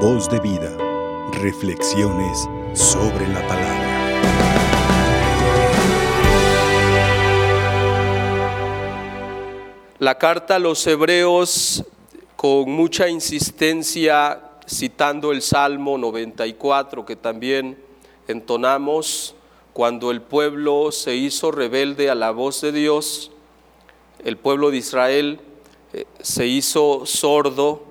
Voz de vida. Reflexiones sobre la palabra. La carta a los hebreos con mucha insistencia citando el Salmo 94 que también entonamos cuando el pueblo se hizo rebelde a la voz de Dios, el pueblo de Israel eh, se hizo sordo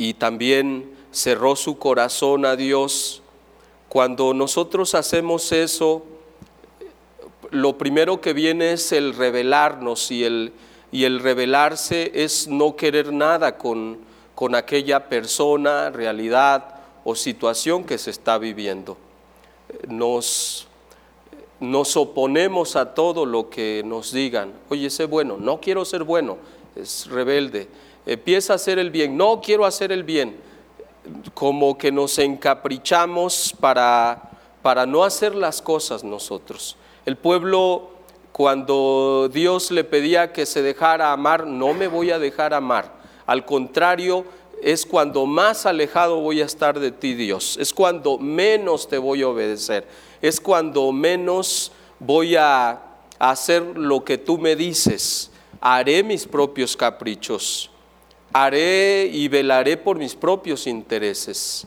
y también cerró su corazón a Dios. Cuando nosotros hacemos eso, lo primero que viene es el rebelarnos y el, y el rebelarse es no querer nada con, con aquella persona, realidad o situación que se está viviendo nos, nos oponemos a todo lo que nos digan. Oye, sé bueno, no quiero ser bueno, es rebelde. Empieza a hacer el bien, no quiero hacer el bien. Como que nos encaprichamos para, para no hacer las cosas nosotros. El pueblo, cuando Dios le pedía que se dejara amar, no me voy a dejar amar. Al contrario, es cuando más alejado voy a estar de ti, Dios. Es cuando menos te voy a obedecer. Es cuando menos voy a hacer lo que tú me dices. Haré mis propios caprichos. Haré y velaré por mis propios intereses.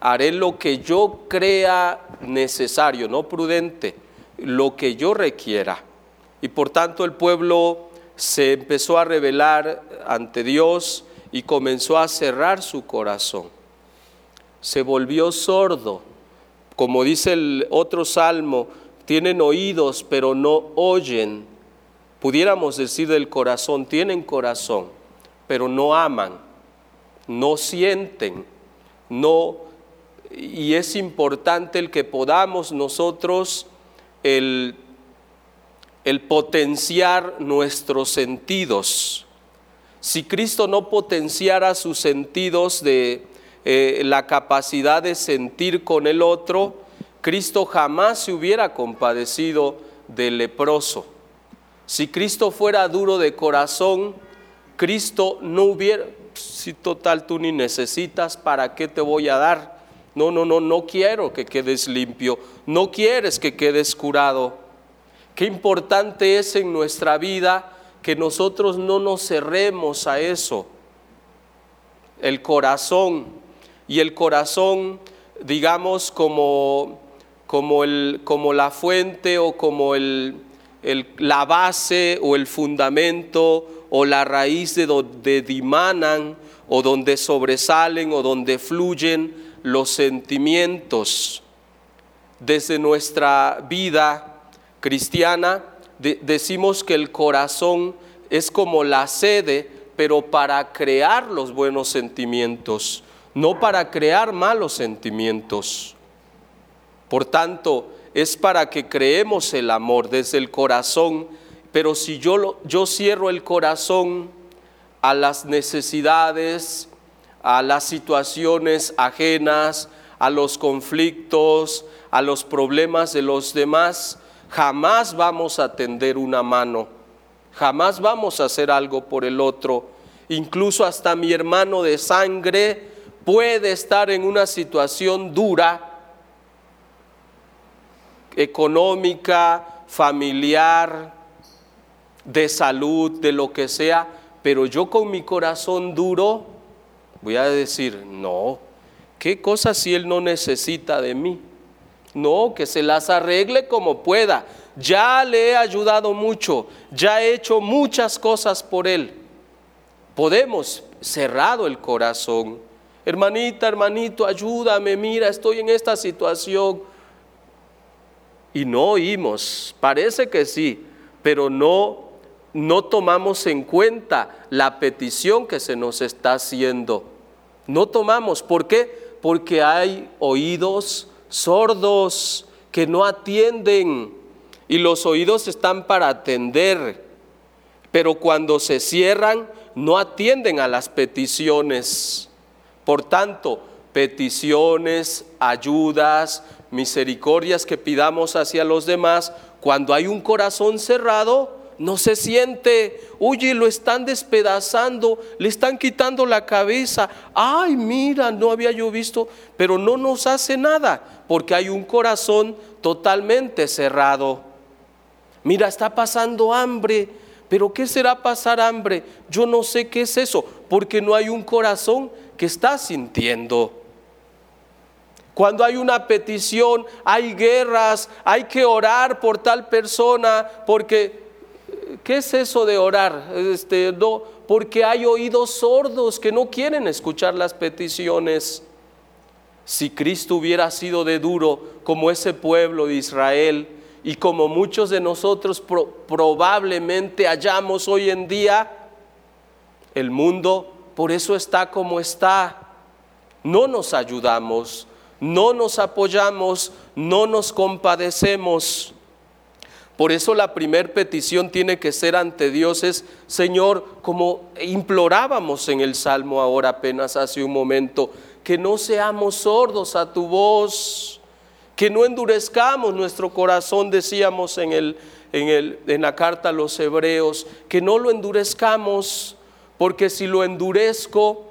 Haré lo que yo crea necesario, no prudente, lo que yo requiera. Y por tanto el pueblo se empezó a revelar ante Dios y comenzó a cerrar su corazón. Se volvió sordo. Como dice el otro salmo, tienen oídos pero no oyen. Pudiéramos decir del corazón, tienen corazón, pero no aman, no sienten, no... Y es importante el que podamos nosotros el, potenciar nuestros sentidos si Cristo no potenciara sus sentidos de eh, la capacidad de sentir con el otro, Cristo jamás se hubiera compadecido del leproso. Si Cristo fuera duro de corazón, Cristo no hubiera, si total tú ni necesitas, ¿para qué te voy a dar? No, no, no, no quiero que quedes limpio, no quieres que quedes curado. Qué importante es en nuestra vida que nosotros no nos cerremos a eso. El corazón, y el corazón, digamos, como, como, el, como la fuente o como el, la base o el fundamento o la raíz de donde dimanan o donde sobresalen o donde fluyen los sentimientos. Desde nuestra vida cristiana, decimos que el corazón es como la sede, pero para crear los buenos sentimientos, no para crear malos sentimientos. Por tanto, es para que creemos el amor desde el corazón, pero si yo, yo cierro el corazón a las necesidades, a las situaciones ajenas, a los conflictos, a los problemas de los demás, jamás vamos a tender una mano, jamás vamos a hacer algo por el otro. Incluso hasta mi hermano de sangre puede estar en una situación dura, económica, familiar, de salud, de lo que sea, pero yo con mi corazón duro voy a decir, no, ¿qué cosa si él no necesita de mí? No, que se las arregle como pueda. Ya le he ayudado mucho, ya he hecho muchas cosas por él. Podemos cerrado el corazón. Hermanita, hermanito, ayúdame, mira, estoy en esta situación. Y no oímos, parece que sí, pero no no tomamos en cuenta la petición que se nos está haciendo. No tomamos, ¿por qué? Porque hay oídos sordos que no atienden y los oídos están para atender, pero cuando se cierran no atienden a las peticiones. Por tanto, peticiones, ayudas, misericordias que pidamos hacia los demás, cuando hay un corazón cerrado, no se siente, oye, lo están despedazando, le están quitando la cabeza, ay, mira, no había yo visto, pero no nos hace nada, porque hay un corazón totalmente cerrado. Mira, está pasando hambre, pero ¿qué será pasar hambre? Yo no sé qué es eso, porque no hay un corazón que está sintiendo. Cuando hay una petición, hay guerras, hay que orar por tal persona, porque ¿qué es eso de orar? Este, no, porque hay oídos sordos que no quieren escuchar las peticiones. Si Cristo hubiera sido de duro como ese pueblo de Israel y como muchos de nosotros probablemente hallamos hoy en día, el mundo por eso está como está. No nos ayudamos, no nos apoyamos, no nos compadecemos. Por eso la primera petición tiene que ser ante Dios es, Señor, como implorábamos en el Salmo ahora apenas hace un momento, que no seamos sordos a tu voz, que no endurezcamos nuestro corazón, decíamos en, el, en, el, en la carta a los hebreos, que no lo endurezcamos, porque si lo endurezco,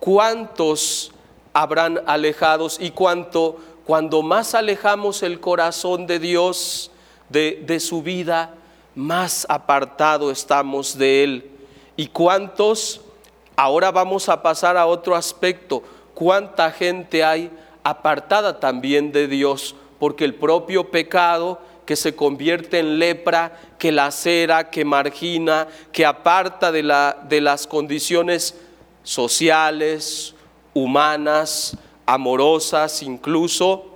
¿cuántos habrán alejados y cuanto cuando más alejamos el corazón de Dios de, de su vida, más apartado estamos de Él. ¿Y cuántos? Ahora vamos a pasar a otro aspecto. ¿Cuánta gente hay apartada también de Dios? Porque el propio pecado que se convierte en lepra, que lacera, que margina, que aparta de, la, de las condiciones sociales, humanas, amorosas incluso,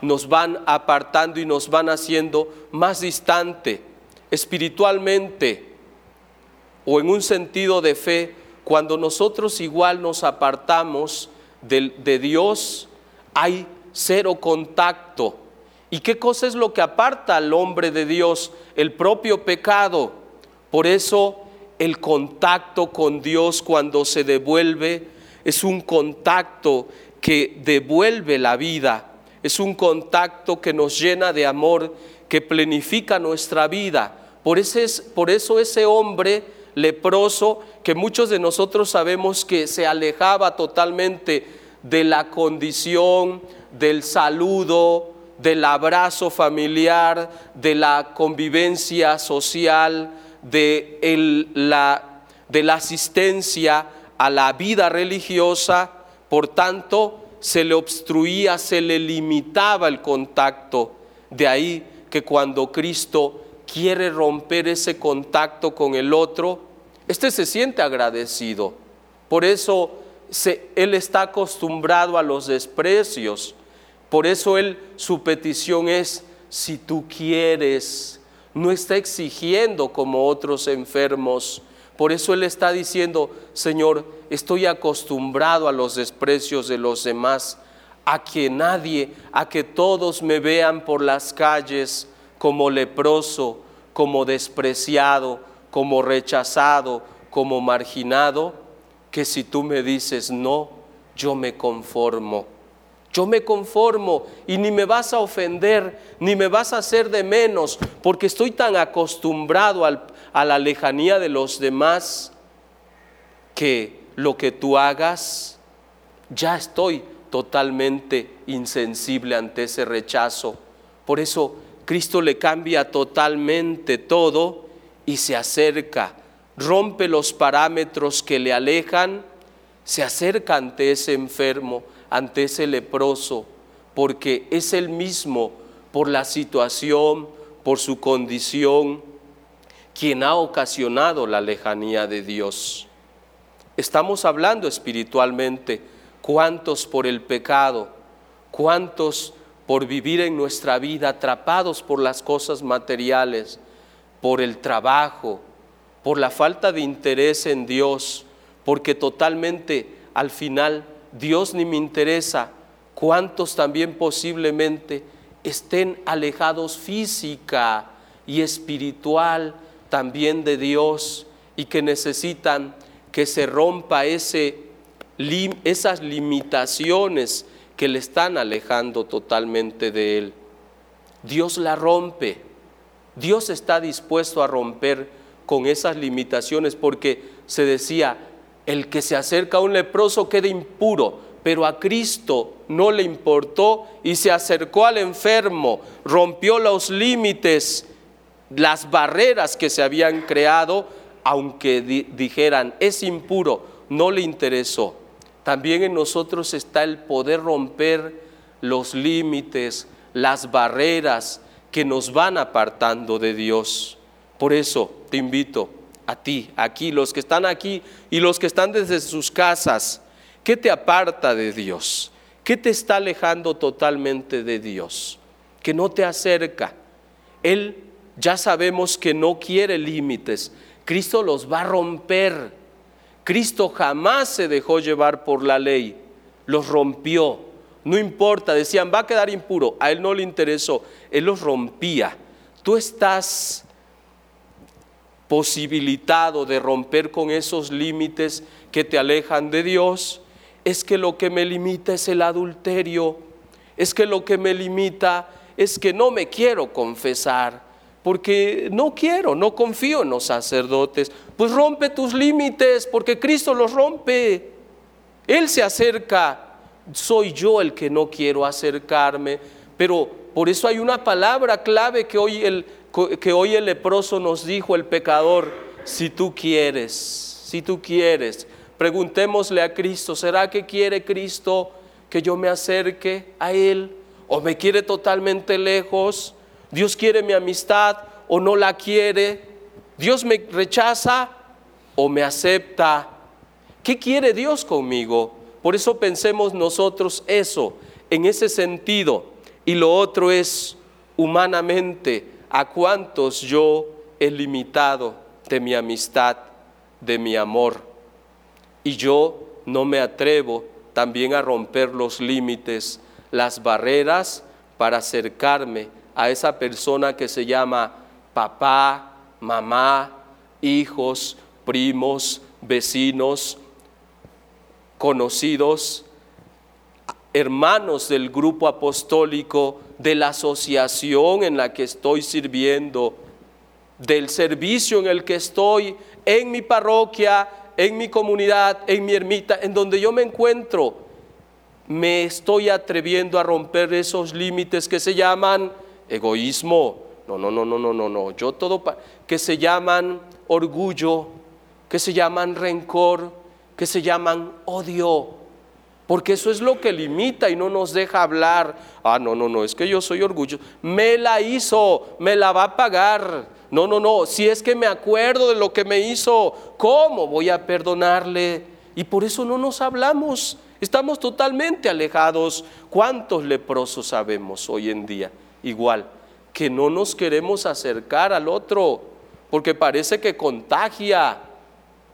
nos van apartando y nos van haciendo más distante espiritualmente o en un sentido de fe, cuando nosotros igual nos apartamos de, de Dios, hay cero contacto. ¿Y qué cosa es lo que aparta al hombre de Dios? El propio pecado. Por eso el contacto con Dios cuando se devuelve es un contacto que devuelve la vida, es un contacto que nos llena de amor, que plenifica nuestra vida. Por, por eso ese hombre leproso, que muchos de nosotros sabemos que se alejaba totalmente de la condición, del saludo, del abrazo familiar, de la convivencia social, de, la, de la asistencia a la vida religiosa, por tanto, se le obstruía, se le limitaba el contacto. De ahí que cuando Cristo quiere romper ese contacto con el otro, este se siente agradecido. Por eso Él está acostumbrado a los desprecios. Por eso Él, su petición es, si tú quieres, no está exigiendo como otros enfermos, por eso Él está diciendo, Señor, estoy acostumbrado a los desprecios de los demás, a que nadie, a que todos me vean por las calles como leproso, como despreciado, como rechazado, como marginado, que si tú me dices no, yo me conformo. Yo me conformo y ni me vas a ofender, ni me vas a hacer de menos, porque estoy tan acostumbrado a la lejanía de los demás, que lo que tú hagas, ya estoy totalmente insensible ante ese rechazo. Por eso Cristo le cambia totalmente todo y se acerca, rompe los parámetros que le alejan, se acerca ante ese enfermo, ante ese leproso, porque es el mismo por la situación, por su condición, quien ha ocasionado la lejanía de Dios. Estamos hablando espiritualmente, cuántos por el pecado, cuántos por vivir en nuestra vida atrapados por las cosas materiales, por el trabajo, por la falta de interés en Dios, porque totalmente al final Dios ni me interesa, cuántos también posiblemente estén alejados física y espiritual también de Dios y que necesitan que se rompa ese, esas limitaciones que le están alejando totalmente de Él. Dios la rompe, Dios está dispuesto a romper con esas limitaciones porque se decía, el que se acerca a un leproso queda impuro, pero a Cristo no le importó y se acercó al enfermo, rompió los límites, las barreras que se habían creado, aunque dijeran, es impuro, no le interesó. También en nosotros está el poder romper los límites, las barreras que nos van apartando de Dios. Por eso te invito a ti, aquí, los que están aquí y los que están desde sus casas, ¿qué te aparta de Dios? ¿Qué te está alejando totalmente de Dios? Que no te acerca. Él ya sabemos que no quiere límites. Cristo los va a romper. Cristo jamás se dejó llevar por la ley. Los rompió. No importa, decían, va a quedar impuro. A él no le interesó. Él los rompía. Tú estás posibilitado de romper con esos límites que te alejan de Dios, es que lo que me limita es el adulterio, es que lo que me limita es que no me quiero confesar, porque no quiero, no confío en los sacerdotes. Pues rompe tus límites, porque Cristo los rompe. Él se acerca, soy yo el que no quiero acercarme, pero por eso hay una palabra clave que hoy el, que hoy el leproso nos dijo, el pecador, si tú quieres, si tú quieres, preguntémosle a Cristo, ¿será que quiere Cristo que yo me acerque a Él? ¿O me quiere totalmente lejos? ¿Dios quiere mi amistad o no la quiere? ¿Dios me rechaza o me acepta? ¿Qué quiere Dios conmigo? Por eso pensemos nosotros eso, en ese sentido. Y lo otro es humanamente a cuántos yo he limitado de mi amistad, de mi amor. Y yo no me atrevo también a romper los límites, las barreras para acercarme a esa persona que se llama papá, mamá, hijos, primos, vecinos, conocidos, hermanos del grupo apostólico, de la asociación en la que estoy sirviendo, del servicio en el que estoy, en mi parroquia, en mi comunidad, en mi ermita, en donde yo me encuentro, me estoy atreviendo a romper esos límites que se llaman egoísmo. No, no, no, no, no, no, no. Yo todo que se llaman orgullo, que se llaman rencor, que se llaman odio porque eso es lo que limita y no nos deja hablar. Ah, no, no, no, es que yo soy orgulloso. Me la hizo, me la va a pagar. No, no, no, si es que me acuerdo de lo que me hizo, ¿cómo voy a perdonarle? Y por eso no nos hablamos. Estamos totalmente alejados. ¿Cuántos leprosos sabemos hoy en día? Igual, que no nos queremos acercar al otro, porque parece que contagia,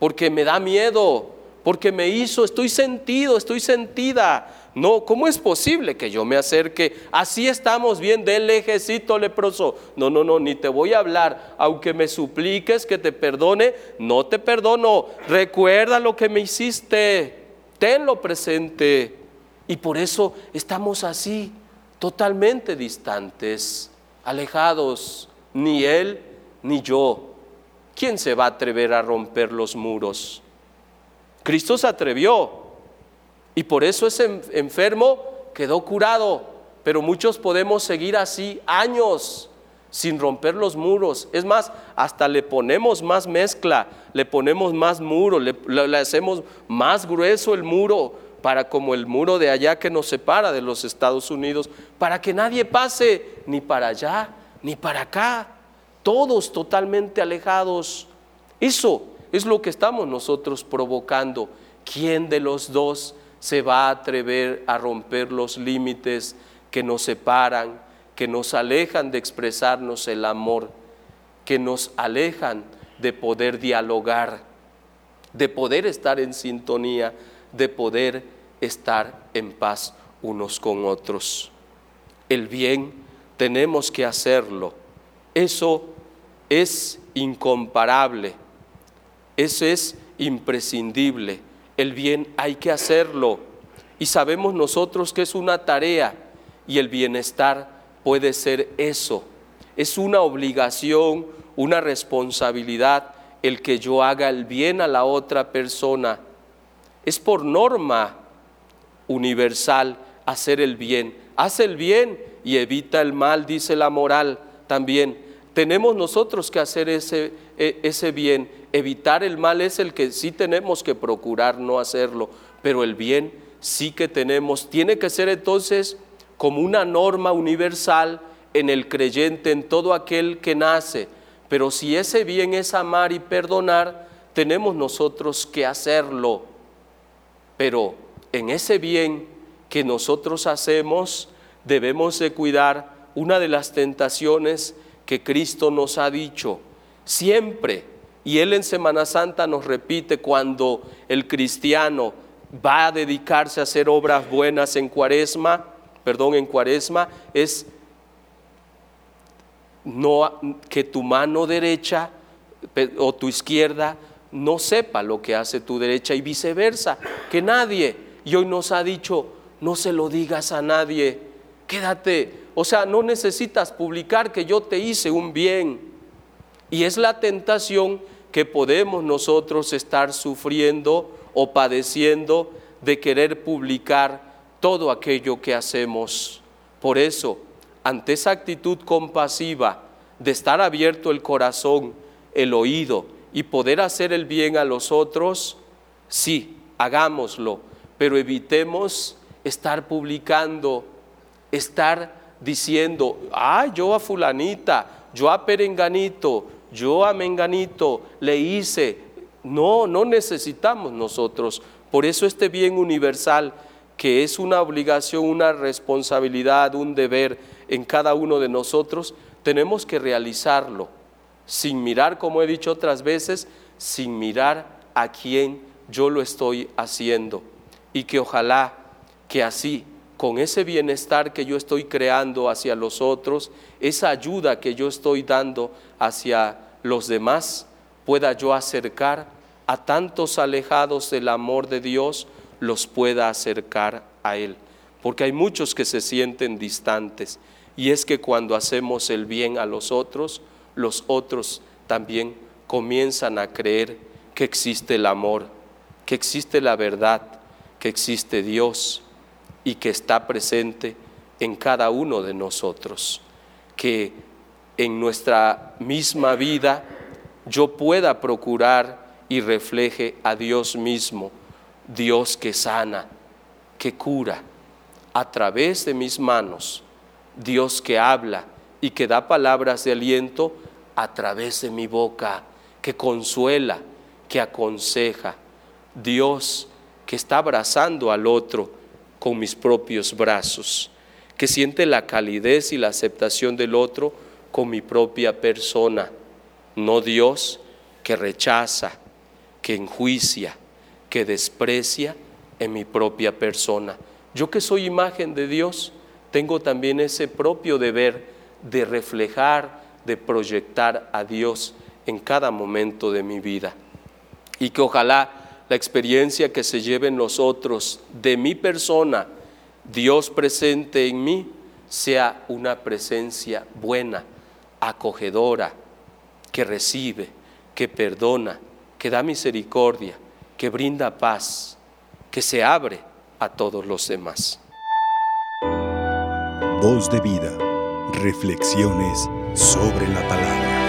porque me da miedo, porque me hizo, estoy sentido, estoy sentida. No, ¿cómo es posible que yo me acerque? Así estamos bien del lejecito leproso. No, no, no, ni te voy a hablar. Aunque me supliques que te perdone, no te perdono. Recuerda lo que me hiciste. Tenlo presente. Y por eso estamos así, totalmente distantes, alejados. Ni él ni yo. ¿Quién se va a atrever a romper los muros? Cristo se atrevió y por eso ese enfermo quedó curado, pero muchos podemos seguir así años sin romper los muros. Es más, hasta le ponemos más mezcla, le ponemos más muro, le, le, hacemos más grueso el muro para como el muro de allá que nos separa de los Estados Unidos, para que nadie pase ni para allá ni para acá, todos totalmente alejados. Eso es lo que estamos nosotros provocando. ¿Quién de los dos se va a atrever a romper los límites que nos separan, que nos alejan de expresarnos el amor, que nos alejan de poder dialogar, de poder estar en sintonía, de poder estar en paz unos con otros? El bien tenemos que hacerlo. Eso es incomparable eso es imprescindible. El bien hay que hacerlo. Y sabemos nosotros que es una tarea y el bienestar puede ser eso. Es una obligación, una responsabilidad el que yo haga el bien a la otra persona. Es por norma universal hacer el bien. Hace el bien y evita el mal, dice la moral también. Tenemos nosotros que hacer ese, e, ese bien. Evitar el mal es el que sí tenemos que procurar no hacerlo, pero el bien sí que tenemos. Tiene que ser entonces como una norma universal en el creyente, en todo aquel que nace. Pero si ese bien es amar y perdonar, tenemos nosotros que hacerlo. Pero en ese bien que nosotros hacemos, debemos de cuidar una de las tentaciones que Cristo nos ha dicho siempre. Y Él en Semana Santa nos repite cuando el cristiano va a dedicarse a hacer obras buenas en cuaresma, perdón, en cuaresma, es no, que tu mano derecha o tu izquierda no sepa lo que hace tu derecha y viceversa, que nadie, y hoy nos ha dicho, no se lo digas a nadie, quédate, o sea, no necesitas publicar que yo te hice un bien. Y es la tentación que podemos nosotros estar sufriendo o padeciendo de querer publicar todo aquello que hacemos. Por eso, ante esa actitud compasiva de estar abierto el corazón, el oído y poder hacer el bien a los otros, sí, hagámoslo, pero evitemos estar publicando, estar diciendo, ah, yo a fulanita, yo a perenganito, yo a menganito le hice. No, no necesitamos nosotros. Por eso este bien universal, que es una obligación, una responsabilidad, un deber en cada uno de nosotros, tenemos que realizarlo, sin mirar, como he dicho otras veces, sin mirar a quién yo lo estoy haciendo. Y que ojalá que así con ese bienestar que yo estoy creando hacia los otros, esa ayuda que yo estoy dando hacia los demás, pueda yo acercar a tantos alejados del amor de Dios, los pueda acercar a Él. Porque hay muchos que se sienten distantes. Y es que cuando hacemos el bien a los otros, los otros también comienzan a creer que existe el amor, que existe la verdad, que existe Dios y que está presente en cada uno de nosotros. Que en nuestra misma vida yo pueda procurar y refleje a Dios mismo, Dios que sana, que cura, a través de mis manos, Dios que habla y que da palabras de aliento a través de mi boca, que consuela, que aconseja, Dios que está abrazando al otro, con mis propios brazos, que siente la calidez y la aceptación del otro con mi propia persona, no Dios que rechaza, que enjuicia, que desprecia en mi propia persona. Yo que soy imagen de Dios, tengo también ese propio deber de reflejar, de proyectar a Dios en cada momento de mi vida. Y que ojalá la experiencia que se lleve en nosotros de mi persona, Dios presente en mí, sea una presencia buena, acogedora, que recibe, que perdona, que da misericordia, que brinda paz, que se abre a todos los demás. Voz de vida, reflexiones sobre la palabra.